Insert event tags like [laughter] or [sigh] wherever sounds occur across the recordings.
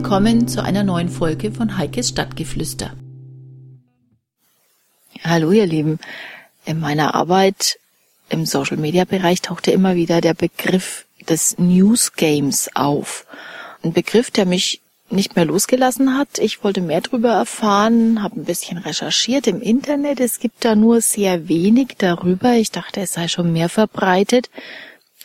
Willkommen zu einer neuen Folge von Heikes Stadtgeflüster. Hallo ihr Lieben, in meiner Arbeit im Social Media Bereich tauchte immer wieder der Begriff des News Games auf. Ein Begriff, der mich nicht mehr losgelassen hat. Ich wollte mehr darüber erfahren, habe ein bisschen recherchiert im Internet. Es gibt da nur sehr wenig darüber. Ich dachte, es sei schon mehr verbreitet.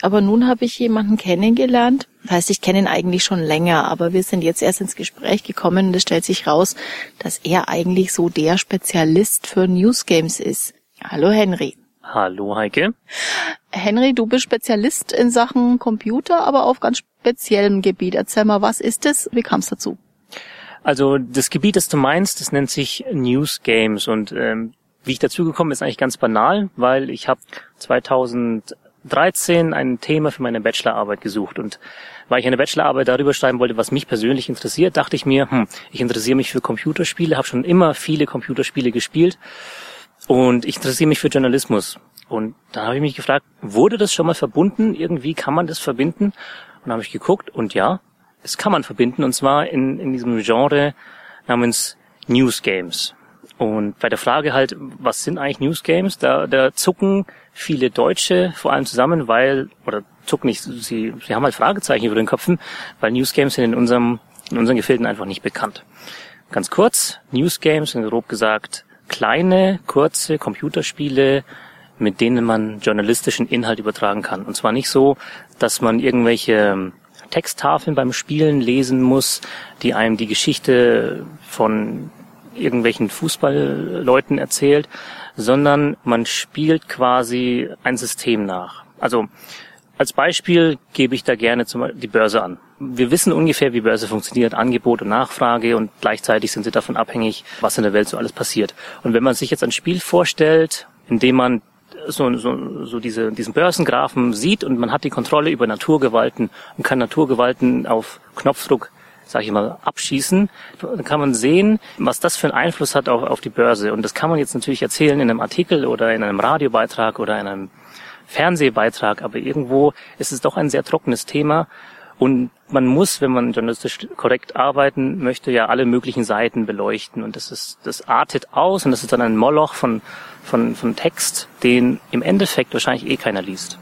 Aber nun habe ich jemanden kennengelernt. Das heißt, ich kenne ihn eigentlich schon länger, aber wir sind jetzt erst ins Gespräch gekommen und es stellt sich raus, dass er eigentlich so der Spezialist für News Games ist. Hallo Henry. Hallo Heike. Henry, du bist Spezialist in Sachen Computer, aber auf ganz speziellem Gebiet. Erzähl mal, was ist es? Wie kam es dazu? Also das Gebiet, das du meinst, das nennt sich News Games und ähm, wie ich dazu gekommen bin, ist eigentlich ganz banal, weil ich habe 2013 ein Thema für meine Bachelorarbeit gesucht und weil ich eine Bachelorarbeit darüber schreiben wollte, was mich persönlich interessiert, dachte ich mir, hm, ich interessiere mich für Computerspiele, habe schon immer viele Computerspiele gespielt und ich interessiere mich für Journalismus. Und da habe ich mich gefragt, wurde das schon mal verbunden? Irgendwie kann man das verbinden? Und da habe ich geguckt und ja, es kann man verbinden und zwar in, in diesem Genre namens News Games. Und bei der Frage halt, was sind eigentlich News Games? Da, da zucken viele Deutsche vor allem zusammen, weil, oder zucken nicht, sie, sie haben halt Fragezeichen über den Köpfen, weil News Games sind in unserem, in unseren Gefilden einfach nicht bekannt. Ganz kurz, News Games sind grob gesagt kleine, kurze Computerspiele, mit denen man journalistischen Inhalt übertragen kann. Und zwar nicht so, dass man irgendwelche ähm, Texttafeln beim Spielen lesen muss, die einem die Geschichte von irgendwelchen Fußballleuten erzählt, sondern man spielt quasi ein System nach. Also als Beispiel gebe ich da gerne zum die Börse an. Wir wissen ungefähr, wie Börse funktioniert, Angebot und Nachfrage und gleichzeitig sind sie davon abhängig, was in der Welt so alles passiert. Und wenn man sich jetzt ein Spiel vorstellt, in dem man so, so, so diese, diesen Börsengrafen sieht und man hat die Kontrolle über Naturgewalten und kann Naturgewalten auf Knopfdruck sage ich mal, abschießen, dann kann man sehen, was das für einen Einfluss hat auf, auf die Börse. Und das kann man jetzt natürlich erzählen in einem Artikel oder in einem Radiobeitrag oder in einem Fernsehbeitrag, aber irgendwo ist es doch ein sehr trockenes Thema. Und man muss, wenn man journalistisch korrekt arbeiten möchte, ja alle möglichen Seiten beleuchten. Und das ist, das artet aus und das ist dann ein Moloch von von, von Text, den im Endeffekt wahrscheinlich eh keiner liest.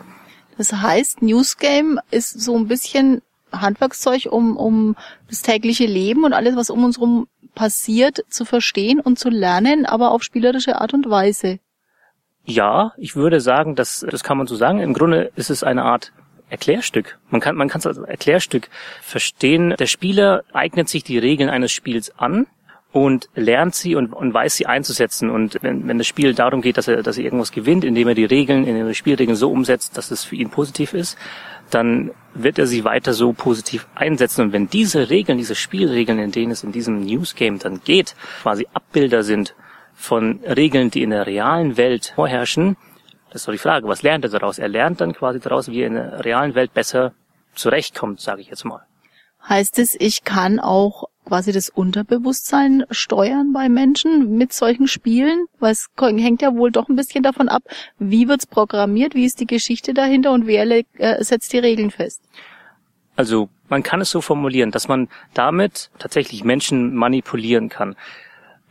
Das heißt, Newsgame ist so ein bisschen Handwerkszeug, um, um das tägliche Leben und alles, was um uns herum passiert, zu verstehen und zu lernen, aber auf spielerische Art und Weise. Ja, ich würde sagen, das, das kann man so sagen. Im Grunde ist es eine Art Erklärstück. Man kann, man kann es als Erklärstück verstehen. Der Spieler eignet sich die Regeln eines Spiels an und lernt sie und, und weiß sie einzusetzen. Und wenn, wenn das Spiel darum geht, dass er, dass er irgendwas gewinnt, indem er die Regeln, in den Spielregeln so umsetzt, dass es für ihn positiv ist, dann wird er sie weiter so positiv einsetzen. Und wenn diese Regeln, diese Spielregeln, in denen es in diesem News Game dann geht, quasi Abbilder sind von Regeln, die in der realen Welt vorherrschen, das ist doch die Frage, was lernt er daraus? Er lernt dann quasi daraus, wie er in der realen Welt besser zurechtkommt, sage ich jetzt mal. Heißt es, ich kann auch quasi das Unterbewusstsein steuern bei Menschen mit solchen Spielen? Weil es hängt ja wohl doch ein bisschen davon ab, wie wird's programmiert, wie ist die Geschichte dahinter und wer äh, setzt die Regeln fest? Also man kann es so formulieren, dass man damit tatsächlich Menschen manipulieren kann.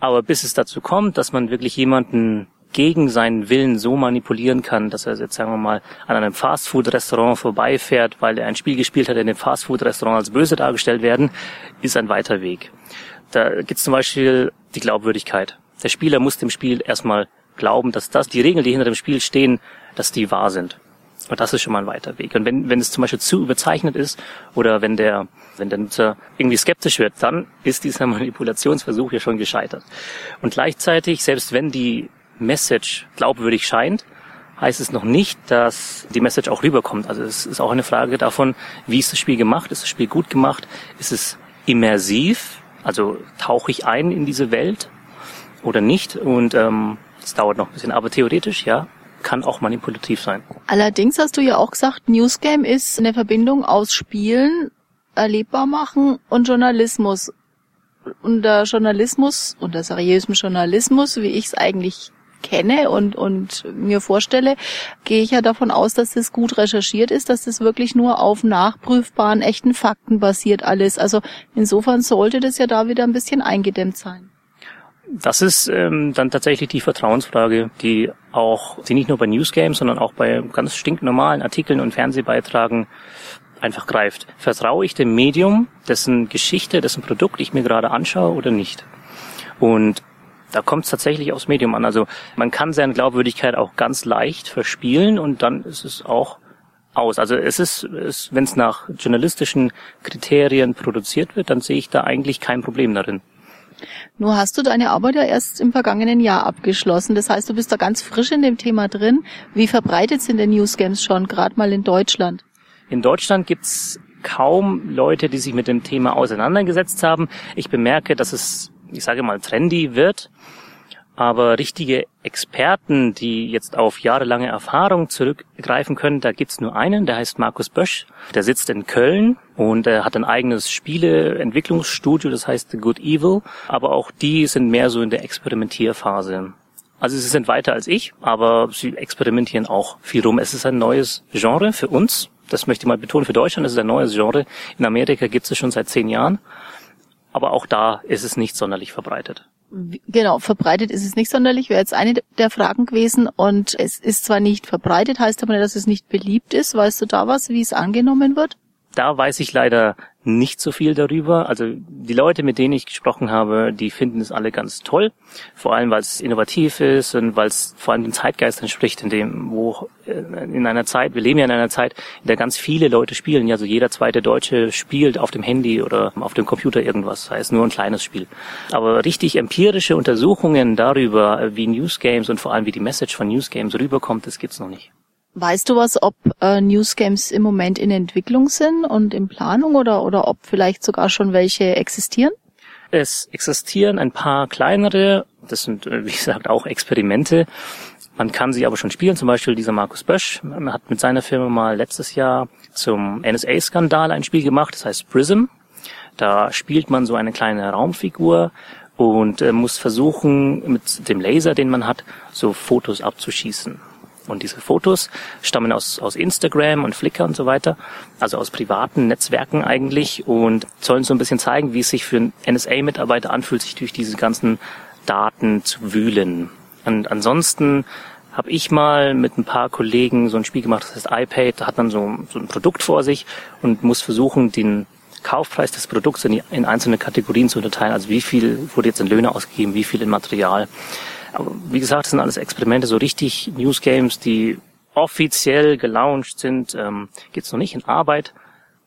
Aber bis es dazu kommt, dass man wirklich jemanden gegen seinen Willen so manipulieren kann, dass er jetzt, sagen wir mal, an einem Fastfood-Restaurant vorbeifährt, weil er ein Spiel gespielt hat, in dem Fastfood-Restaurant als böse dargestellt werden, ist ein weiter Weg. Da gibt es zum Beispiel die Glaubwürdigkeit. Der Spieler muss dem Spiel erstmal glauben, dass das, die Regeln, die hinter dem Spiel stehen, dass die wahr sind. Und das ist schon mal ein weiter Weg. Und wenn, wenn es zum Beispiel zu überzeichnet ist oder wenn der, wenn der Nutzer irgendwie skeptisch wird, dann ist dieser [laughs] Manipulationsversuch ja schon gescheitert. Und gleichzeitig, selbst wenn die Message glaubwürdig scheint, heißt es noch nicht, dass die Message auch rüberkommt. Also es ist auch eine Frage davon, wie ist das Spiel gemacht? Ist das Spiel gut gemacht? Ist es immersiv? Also tauche ich ein in diese Welt oder nicht? Und ähm, es dauert noch ein bisschen, aber theoretisch ja, kann auch manipulativ sein. Allerdings hast du ja auch gesagt, Newsgame ist eine Verbindung aus Spielen, erlebbar machen und Journalismus. Unter Journalismus, unter seriösem Journalismus, wie ich es eigentlich kenne und, und mir vorstelle, gehe ich ja davon aus, dass das gut recherchiert ist, dass das wirklich nur auf nachprüfbaren, echten Fakten basiert alles. Also insofern sollte das ja da wieder ein bisschen eingedämmt sein. Das ist ähm, dann tatsächlich die Vertrauensfrage, die auch, die nicht nur bei Newsgames, sondern auch bei ganz stinknormalen Artikeln und Fernsehbeitragen einfach greift. Vertraue ich dem Medium, dessen Geschichte, dessen Produkt ich mir gerade anschaue oder nicht? Und da kommt es tatsächlich aufs Medium an. Also man kann seine Glaubwürdigkeit auch ganz leicht verspielen und dann ist es auch aus. Also es ist, es, wenn es nach journalistischen Kriterien produziert wird, dann sehe ich da eigentlich kein Problem darin. Nur hast du deine Arbeit ja erst im vergangenen Jahr abgeschlossen. Das heißt, du bist da ganz frisch in dem Thema drin. Wie verbreitet sind denn Newsgames schon, gerade mal in Deutschland? In Deutschland gibt's kaum Leute, die sich mit dem Thema auseinandergesetzt haben. Ich bemerke, dass es, ich sage mal, trendy wird. Aber richtige Experten, die jetzt auf jahrelange Erfahrung zurückgreifen können, da gibt's nur einen, der heißt Markus Bösch. Der sitzt in Köln und er hat ein eigenes Spieleentwicklungsstudio, das heißt The Good Evil. Aber auch die sind mehr so in der Experimentierphase. Also sie sind weiter als ich, aber sie experimentieren auch viel rum. Es ist ein neues Genre für uns. Das möchte ich mal betonen. Für Deutschland ist es ein neues Genre. In Amerika gibt es schon seit zehn Jahren. Aber auch da ist es nicht sonderlich verbreitet. Genau, verbreitet ist es nicht sonderlich, wäre jetzt eine der Fragen gewesen. Und es ist zwar nicht verbreitet, heißt aber nicht, dass es nicht beliebt ist. Weißt du da was, wie es angenommen wird? Da weiß ich leider nicht so viel darüber. Also die Leute, mit denen ich gesprochen habe, die finden es alle ganz toll. Vor allem, weil es innovativ ist und weil es vor allem dem Zeitgeist entspricht, in dem, wo äh, in einer Zeit, wir leben ja in einer Zeit, in der ganz viele Leute spielen. Ja, also jeder zweite Deutsche spielt auf dem Handy oder auf dem Computer irgendwas, das heißt nur ein kleines Spiel. Aber richtig empirische Untersuchungen darüber, wie Newsgames und vor allem wie die Message von Newsgames rüberkommt, das gibt's noch nicht. Weißt du was, ob äh, Newsgames im Moment in Entwicklung sind und in Planung oder, oder ob vielleicht sogar schon welche existieren? Es existieren ein paar kleinere, das sind, äh, wie gesagt, auch Experimente. Man kann sie aber schon spielen, zum Beispiel dieser Markus Bösch hat mit seiner Firma mal letztes Jahr zum NSA-Skandal ein Spiel gemacht, das heißt Prism. Da spielt man so eine kleine Raumfigur und äh, muss versuchen, mit dem Laser, den man hat, so Fotos abzuschießen. Und diese Fotos stammen aus, aus Instagram und Flickr und so weiter, also aus privaten Netzwerken eigentlich und sollen so ein bisschen zeigen, wie es sich für einen NSA-Mitarbeiter anfühlt, sich durch diese ganzen Daten zu wühlen. Und ansonsten habe ich mal mit ein paar Kollegen so ein Spiel gemacht, das heißt iPad, da hat man so, so ein Produkt vor sich und muss versuchen, den Kaufpreis des Produkts in, die, in einzelne Kategorien zu unterteilen. Also wie viel wurde jetzt in Löhne ausgegeben, wie viel in Material. Aber wie gesagt, das sind alles Experimente, so richtig Newsgames, die offiziell gelauncht sind, ähm, gibt's noch nicht in Arbeit,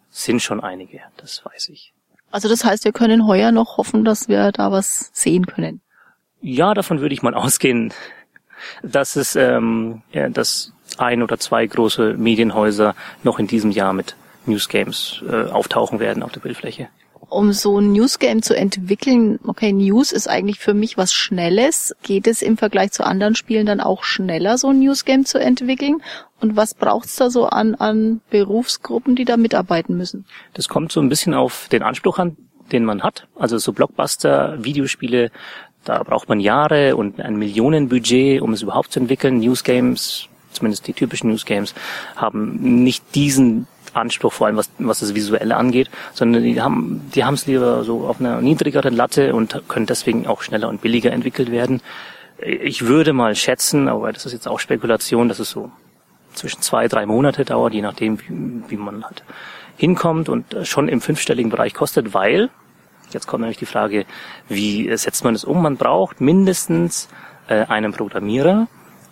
sind schon einige, das weiß ich. Also das heißt, wir können heuer noch hoffen, dass wir da was sehen können. Ja, davon würde ich mal [laughs] ausgehen, dass es, ähm, ja, dass ein oder zwei große Medienhäuser noch in diesem Jahr mit Newsgames äh, auftauchen werden auf der Bildfläche um so ein Newsgame zu entwickeln, okay, News ist eigentlich für mich was Schnelles. Geht es im Vergleich zu anderen Spielen dann auch schneller, so ein Newsgame zu entwickeln? Und was braucht's da so an, an Berufsgruppen, die da mitarbeiten müssen? Das kommt so ein bisschen auf den Anspruch an, den man hat. Also so Blockbuster-Videospiele, da braucht man Jahre und ein Millionenbudget, um es überhaupt zu entwickeln. Newsgames, zumindest die typischen Newsgames, haben nicht diesen Anspruch, vor allem was, was das Visuelle angeht, sondern die haben die haben es lieber so auf einer niedrigeren Latte und können deswegen auch schneller und billiger entwickelt werden. Ich würde mal schätzen, aber das ist jetzt auch Spekulation, dass es so zwischen zwei, drei Monate dauert, je nachdem, wie, wie man halt hinkommt und schon im fünfstelligen Bereich kostet, weil, jetzt kommt nämlich die Frage, wie setzt man es um? Man braucht mindestens äh, einen Programmierer,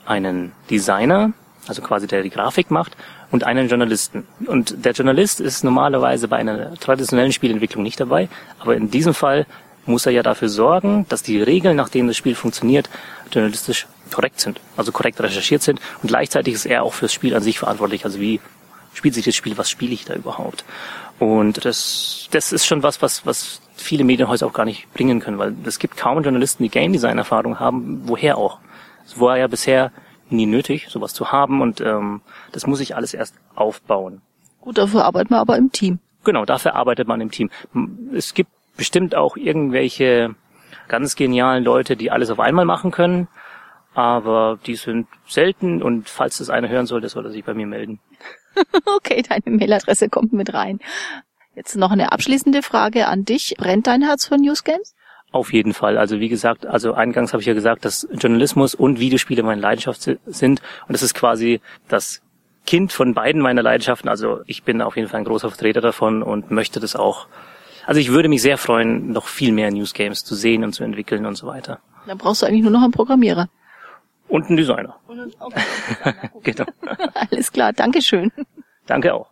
einen Designer, also quasi der die Grafik macht, und einen Journalisten. Und der Journalist ist normalerweise bei einer traditionellen Spielentwicklung nicht dabei, aber in diesem Fall muss er ja dafür sorgen, dass die Regeln, nach denen das Spiel funktioniert, journalistisch korrekt sind, also korrekt recherchiert sind und gleichzeitig ist er auch fürs Spiel an sich verantwortlich, also wie spielt sich das Spiel, was spiele ich da überhaupt? Und das, das ist schon was, was, was viele Medienhäuser auch gar nicht bringen können, weil es gibt kaum Journalisten, die Game Design Erfahrung haben, woher auch. Es war ja bisher nie nötig, sowas zu haben und ähm, das muss ich alles erst aufbauen. Gut, dafür arbeitet man aber im Team. Genau, dafür arbeitet man im Team. Es gibt bestimmt auch irgendwelche ganz genialen Leute, die alles auf einmal machen können. aber die sind selten und falls das einer hören sollte, soll er sich bei mir melden. [laughs] okay, deine Mailadresse kommt mit rein. Jetzt noch eine abschließende Frage an dich. Brennt dein Herz für Newsgames? Auf jeden Fall. Also wie gesagt, also eingangs habe ich ja gesagt, dass Journalismus und Videospiele meine Leidenschaft sind und das ist quasi das Kind von beiden meiner Leidenschaften. Also ich bin auf jeden Fall ein großer Vertreter davon und möchte das auch. Also ich würde mich sehr freuen, noch viel mehr Newsgames zu sehen und zu entwickeln und so weiter. Dann brauchst du eigentlich nur noch einen Programmierer. Und einen Designer. Okay, Designer. [laughs] genau. [laughs] Alles klar, Dankeschön. Danke auch.